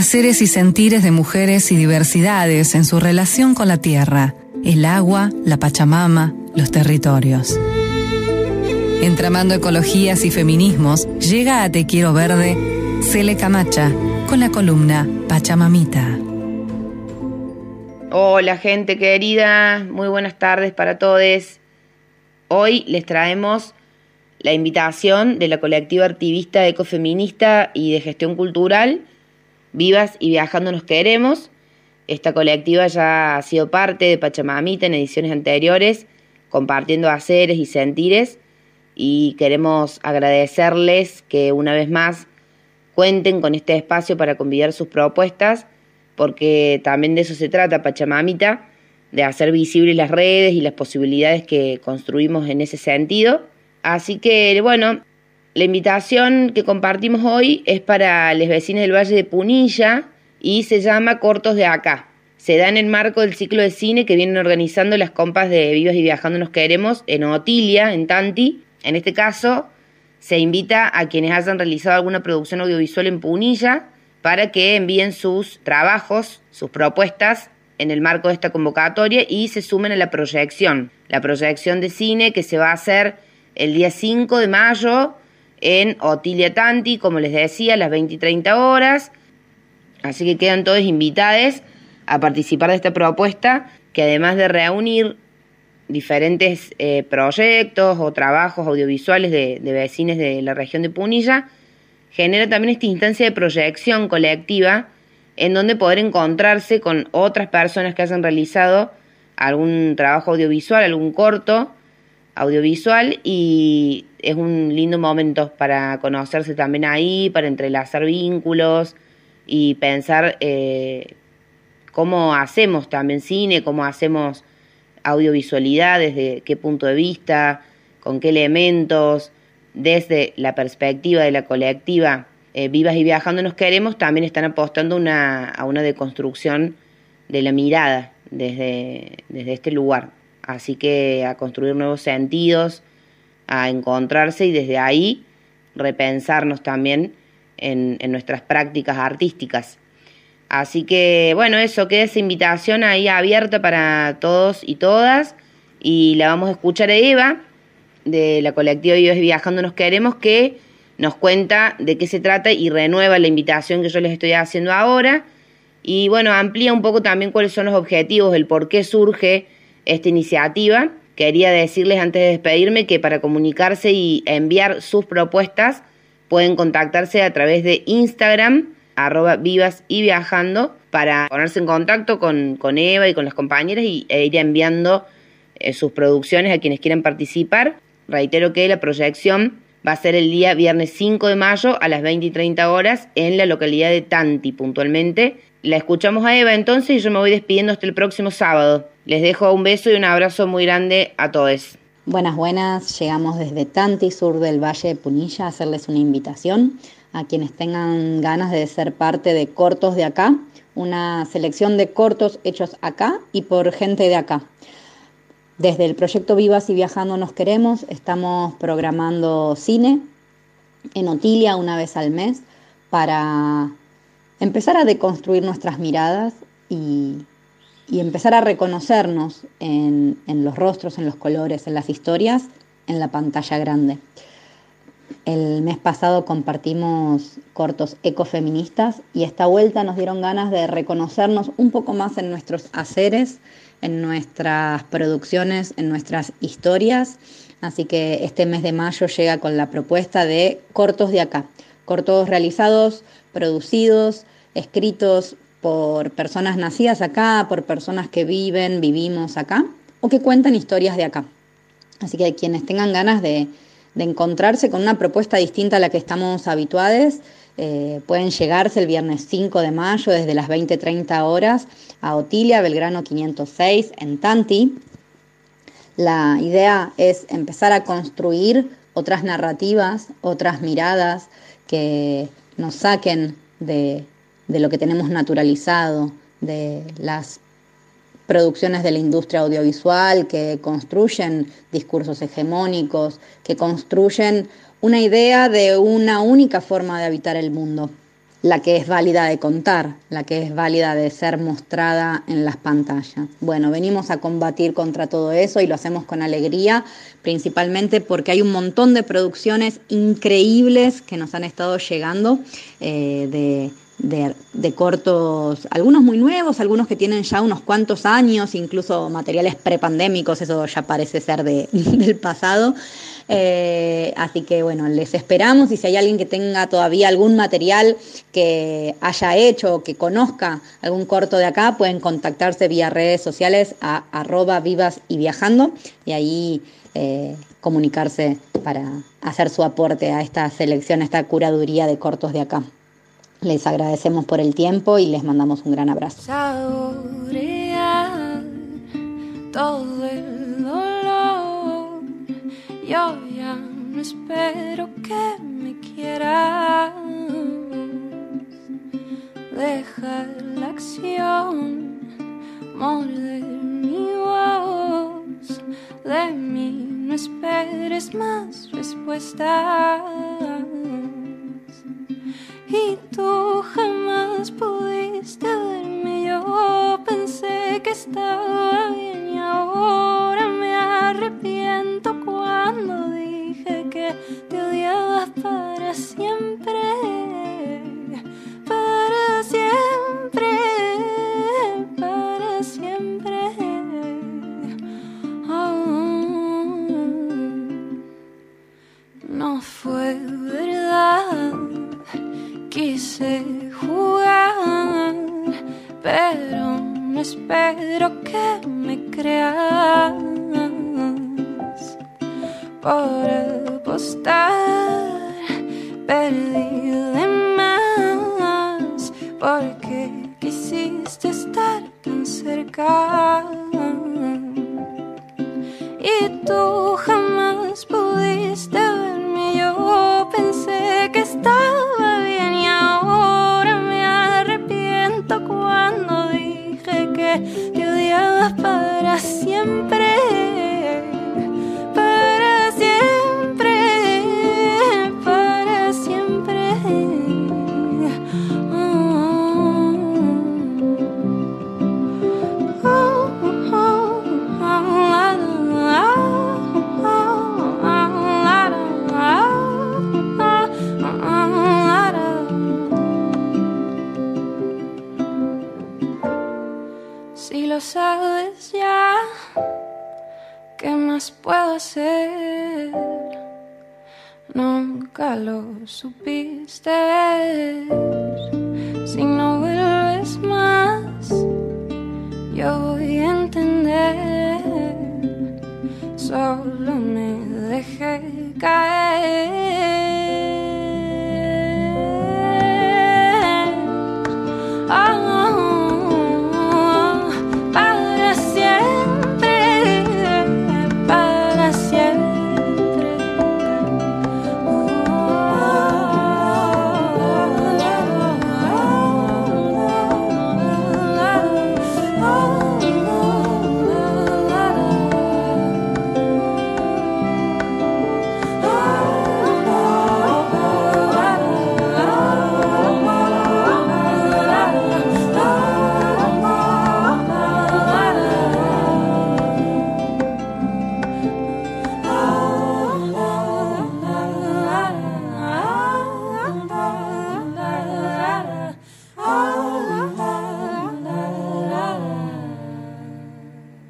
haceres y sentires de mujeres y diversidades en su relación con la tierra, el agua, la Pachamama, los territorios. Entramando ecologías y feminismos, llega a Te Quiero Verde Cele Camacha con la columna Pachamamita. Hola gente querida, muy buenas tardes para todos. Hoy les traemos la invitación de la colectiva activista ecofeminista y de gestión cultural, Vivas y Viajando Nos Queremos. Esta colectiva ya ha sido parte de Pachamamita en ediciones anteriores, compartiendo haceres y sentires, y queremos agradecerles que una vez más cuenten con este espacio para convidar sus propuestas, porque también de eso se trata Pachamamita, de hacer visibles las redes y las posibilidades que construimos en ese sentido. Así que, bueno, la invitación que compartimos hoy es para los vecinos del Valle de Punilla y se llama Cortos de Acá. Se da en el marco del ciclo de cine que vienen organizando las compas de Vivas y Viajando Nos Queremos en Otilia, en Tanti. En este caso, se invita a quienes hayan realizado alguna producción audiovisual en Punilla para que envíen sus trabajos, sus propuestas en el marco de esta convocatoria y se sumen a la proyección. La proyección de cine que se va a hacer el día 5 de mayo en Otilia Tanti, como les decía, a las 20 y 30 horas. Así que quedan todos invitados a participar de esta propuesta que además de reunir diferentes eh, proyectos o trabajos audiovisuales de, de vecinos de la región de Punilla, genera también esta instancia de proyección colectiva en donde poder encontrarse con otras personas que hayan realizado algún trabajo audiovisual, algún corto audiovisual y es un lindo momento para conocerse también ahí, para entrelazar vínculos y pensar eh, cómo hacemos también cine, cómo hacemos audiovisualidad, desde qué punto de vista, con qué elementos, desde la perspectiva de la colectiva eh, Vivas y Viajando Nos Queremos, también están apostando una, a una deconstrucción de la mirada desde, desde este lugar. Así que a construir nuevos sentidos, a encontrarse y desde ahí repensarnos también en, nuestras prácticas artísticas. Así que bueno, eso queda esa invitación ahí abierta para todos y todas. Y la vamos a escuchar a Eva, de la colectiva Vivas y Viajando Nos Queremos, que nos cuenta de qué se trata y renueva la invitación que yo les estoy haciendo ahora. Y bueno, amplía un poco también cuáles son los objetivos, el por qué surge esta iniciativa. Quería decirles antes de despedirme que para comunicarse y enviar sus propuestas pueden contactarse a través de Instagram, arroba vivas y viajando, para ponerse en contacto con, Eva y con las compañeras y, e ir enviando eh, sus producciones a quienes quieran participar. Reitero que la proyección va a ser el día viernes 5 de mayo a las 20 y 30 horas en la localidad de Tanti, puntualmente. La escuchamos a Eva entonces y yo me voy despidiendo hasta el próximo sábado. Les dejo un beso y un abrazo muy grande a todos. Buenas, buenas. Llegamos desde Tanti, sur del Valle de Punilla, a hacerles una invitación a quienes tengan ganas de ser parte de Cortos de Acá, una selección de cortos hechos acá y por gente de acá. Desde el proyecto Vivas y Viajando Nos Queremos estamos programando cine en Otilia una vez al mes para empezar a deconstruir nuestras miradas y, empezar a reconocernos en, en los rostros, en los colores, en las historias, en la pantalla grande. El mes pasado compartimos cortos ecofeministas y esta vuelta nos dieron ganas de reconocernos un poco más en nuestros haceres, en nuestras producciones, en nuestras historias. Así que este mes de mayo llega con la propuesta de cortos de acá, cortos realizados, producidos, escritos por personas nacidas acá, por personas que viven, vivimos acá o que cuentan historias de acá. Así que quienes tengan ganas de, encontrarse con una propuesta distinta a la que estamos habituados, eh, pueden llegarse el viernes 5 de mayo desde las 20-30 horas a Otilia, Belgrano 506, en Tanti. La idea es empezar a construir otras narrativas, otras miradas que nos saquen de, de lo que tenemos naturalizado, de las producciones de la industria audiovisual que construyen discursos hegemónicos, que construyen una idea de una única forma de habitar el mundo. la que es válida de contar, la que es válida de ser mostrada en las pantallas. Bueno, venimos a combatir contra todo eso y lo hacemos con alegría, principalmente porque hay un montón de producciones increíbles que nos han estado llegando eh, de de, cortos, algunos muy nuevos, algunos que tienen ya unos cuantos años, incluso materiales prepandémicos, eso ya parece ser de, del pasado. Eh, así que bueno, les esperamos y si hay alguien que tenga todavía algún material que haya hecho o que conozca algún corto de acá, pueden contactarse vía redes sociales a arroba vivas y viajando y ahí eh, comunicarse para hacer su aporte a esta selección, a esta curaduría de cortos de acá. Les agradecemos por el tiempo y les mandamos un gran abrazo. Saborear todo el dolor. Yo ya no espero que me quieras. Dejar la acción, morder mi voz. De mí no esperes más respuestas espero que me creas por apostar. Perdí de más porque quisiste estar tan cerca. Y tú sabes ya qué más puedo hacer. Nunca lo supiste ver. Si no vuelves más, yo voy a entender. Solo me dejé caer.